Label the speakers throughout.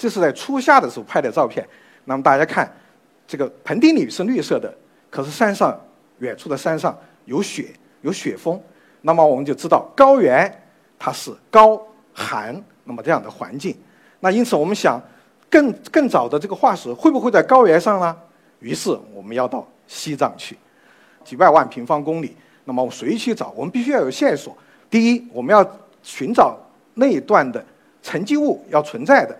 Speaker 1: 这是在初夏的时候拍的照片。那么大家看，这个盆地里是绿色的，可是山上远处的山上有雪，有雪峰。那么我们就知道高原它是高寒，那么这样的环境。那因此我们想，更更早的这个化石会不会在高原上呢？于是我们要到西藏去，几百万平方公里。那么我随去找？我们必须要有线索。第一，我们要寻找那一段的沉积物要存在的。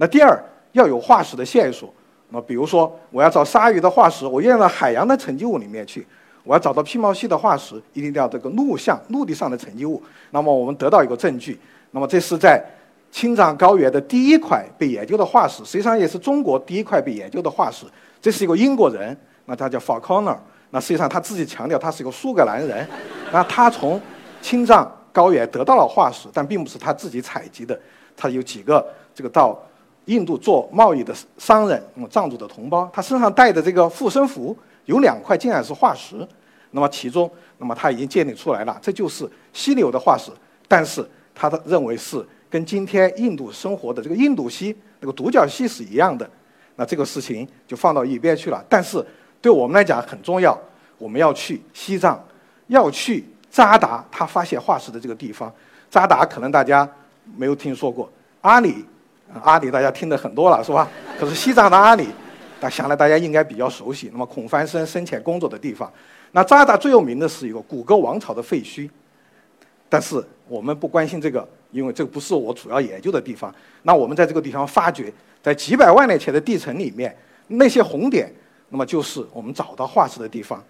Speaker 1: 那第二，要有化石的线索。那比如说，我要找鲨鱼的化石，我要到海洋的沉积物里面去；我要找到披毛犀的化石，一定要这个陆相陆地上的沉积物。那么我们得到一个证据。那么这是在青藏高原的第一块被研究的化石，实际上也是中国第一块被研究的化石。这是一个英国人，那他叫 Falconer。那实际上他自己强调他是一个苏格兰人。那他从青藏高原得到了化石，但并不是他自己采集的。他有几个这个到。印度做贸易的商人，那么藏族的同胞，他身上带的这个护身符有两块竟然是化石，那么其中，那么他已经鉴定出来了，这就是犀牛的化石，但是他的认为是跟今天印度生活的这个印度犀那个独角蜥是一样的，那这个事情就放到一边去了。但是对我们来讲很重要，我们要去西藏，要去扎达他发现化石的这个地方。扎达可能大家没有听说过，阿里。阿里大家听的很多了，是吧？可是西藏的阿里，那想来大家应该比较熟悉。那么孔繁森生前工作的地方，那扎达最有名的是一个古格王朝的废墟。但是我们不关心这个，因为这个不是我主要研究的地方。那我们在这个地方发掘，在几百万年前的地层里面，那些红点，那么就是我们找到化石的地方。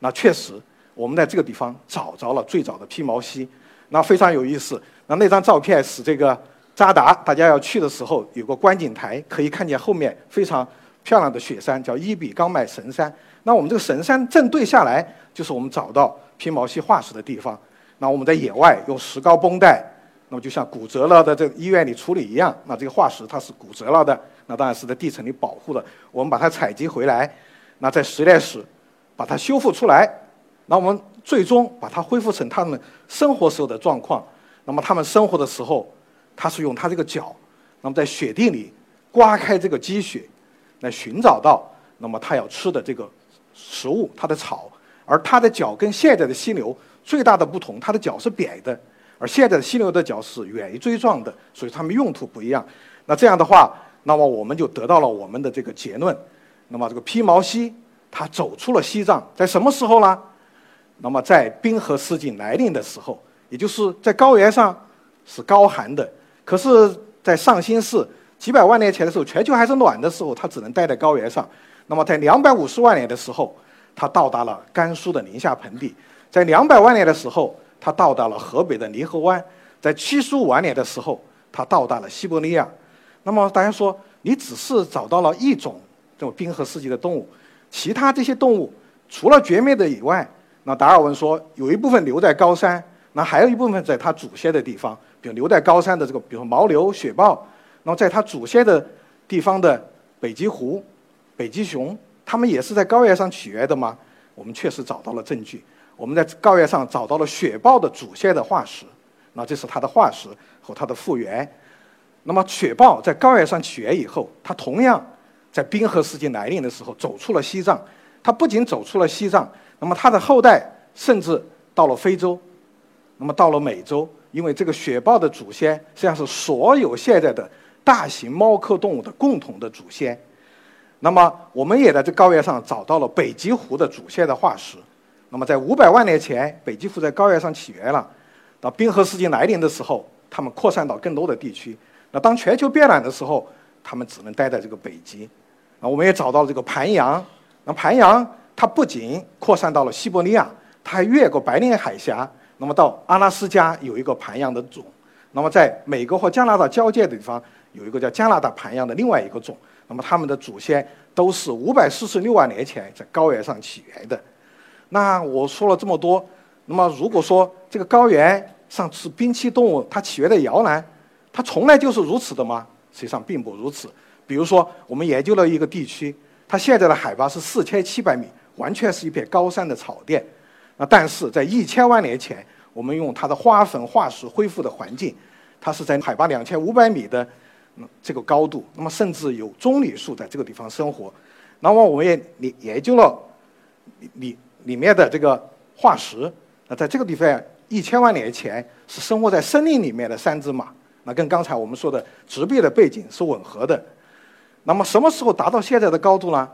Speaker 1: 那确实，我们在这个地方找着了最早的披毛犀，那非常有意思。那那张照片是这个。扎达，大家要去的时候有个观景台，可以看见后面非常漂亮的雪山，叫伊比冈麦神山。那我们这个神山正对下来，就是我们找到披毛犀化石的地方。那我们在野外用石膏绷带，那么就像骨折了的这个医院里处理一样。那这个化石它是骨折了的，那当然是在地层里保护的。我们把它采集回来，那在实验室把它修复出来，那我们最终把它恢复成他们生活时候的状况。那么他们生活的时候。他是用他这个脚，那么在雪地里刮开这个积雪，来寻找到那么他要吃的这个食物，它的草。而他的脚跟现在的犀牛最大的不同，它的脚是扁的，而现在的犀牛的脚是圆锥状的，所以它们用途不一样。那这样的话，那么我们就得到了我们的这个结论。那么这个披毛犀它走出了西藏，在什么时候呢？那么在冰河世纪来临的时候，也就是在高原上是高寒的。可是，在上新世几百万年前的时候，全球还是暖的时候，它只能待在高原上。那么，在两百五十万年的时候，它到达了甘肃的宁夏盆地；在两百万年的时候，它到达了河北的泥河湾；在七十五万年的时候，它到达了西伯利亚。那么，大家说，你只是找到了一种这种冰河世纪的动物，其他这些动物除了绝灭的以外，那达尔文说，有一部分留在高山，那还有一部分在它祖先的地方。比如留在高山的这个，比如牦牛、雪豹，那么在它祖先的地方的北极狐、北极熊，它们也是在高原上起源的吗？我们确实找到了证据，我们在高原上找到了雪豹的祖先的化石，那这是它的化石和它的复原。那么雪豹在高原上起源以后，它同样在冰河世纪来临的时候走出了西藏，它不仅走出了西藏，那么它的后代甚至到了非洲，那么到了美洲。因为这个雪豹的祖先实际上是所有现在的大型猫科动物的共同的祖先。那么，我们也在这高原上找到了北极狐的祖先的化石。那么，在五百万年前，北极狐在高原上起源了。到冰河世纪来临的时候，它们扩散到更多的地区。那当全球变暖的时候，它们只能待在这个北极。那我们也找到了这个盘羊。那盘羊它不仅扩散到了西伯利亚，它还越过白令海峡。那么到阿拉斯加有一个盘羊的种，那么在美国和加拿大交界的地方有一个叫加拿大盘羊的另外一个种，那么它们的祖先都是五百四十六万年前在高原上起源的。那我说了这么多，那么如果说这个高原上是冰期动物它起源的摇篮，它从来就是如此的吗？实际上并不如此。比如说，我们研究了一个地区，它现在的海拔是四千七百米，完全是一片高山的草甸。但是在一千万年前，我们用它的花粉化石恢复的环境，它是在海拔两千五百米的这个高度，那么甚至有棕榈树在这个地方生活。那么我们也研研究了里里面的这个化石，那在这个地方一千万年前是生活在森林里面的三只马。那跟刚才我们说的植被的背景是吻合的。那么什么时候达到现在的高度呢？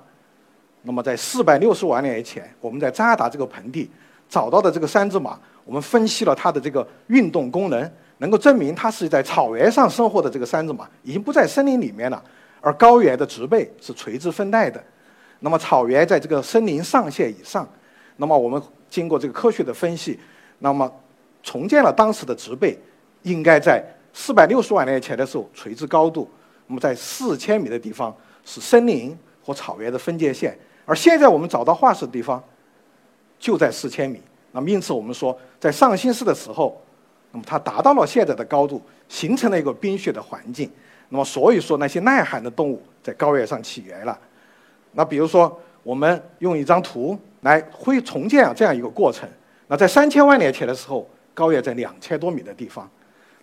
Speaker 1: 那么在四百六十万年前，我们在扎达这个盆地找到的这个三只马，我们分析了它的这个运动功能，能够证明它是在草原上生活的这个三只马已经不在森林里面了，而高原的植被是垂直分带的。那么草原在这个森林上限以上，那么我们经过这个科学的分析，那么重建了当时的植被，应该在。四百六十万年前的时候，垂直高度，那么在四千米的地方是森林和草原的分界线，而现在我们找到化石的地方就在四千米。那么因此我们说，在上新世的时候，那么它达到了现在的高度，形成了一个冰雪的环境。那么所以说那些耐寒的动物在高原上起源了。那比如说我们用一张图来会重建啊这样一个过程。那在三千万年前的时候，高原在两千多米的地方。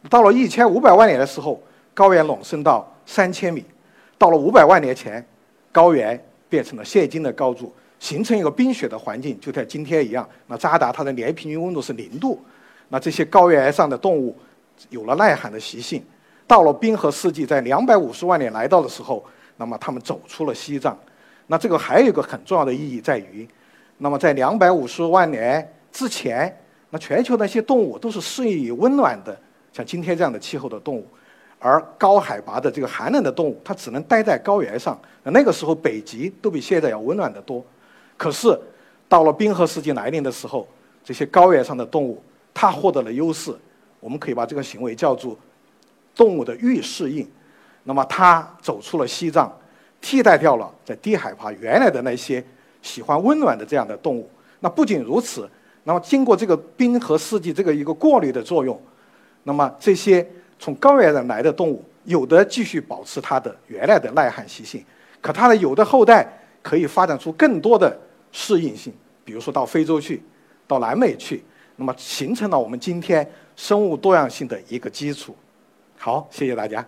Speaker 1: 到了一千五百万年的时候，高原隆升到三千米；到了五百万年前，高原变成了现今的高度，形成一个冰雪的环境，就像今天一样。那扎达它的年平均温度是零度，那这些高原上的动物有了耐寒的习性。到了冰河世纪，在两百五十万年来到的时候，那么它们走出了西藏。那这个还有一个很重要的意义在于，那么在两百五十万年之前，那全球那些动物都是适应于温暖的。像今天这样的气候的动物，而高海拔的这个寒冷的动物，它只能待在高原上。那那个时候，北极都比现在要温暖得多。可是，到了冰河世纪来临的时候，这些高原上的动物，它获得了优势。我们可以把这个行为叫做动物的预适应。那么，它走出了西藏，替代掉了在低海拔原来的那些喜欢温暖的这样的动物。那不仅如此，那么经过这个冰河世纪这个一个过滤的作用。那么这些从高原上来的动物，有的继续保持它的原来的耐旱习性，可它的有的后代可以发展出更多的适应性，比如说到非洲去，到南美去，那么形成了我们今天生物多样性的一个基础。好，谢谢大家。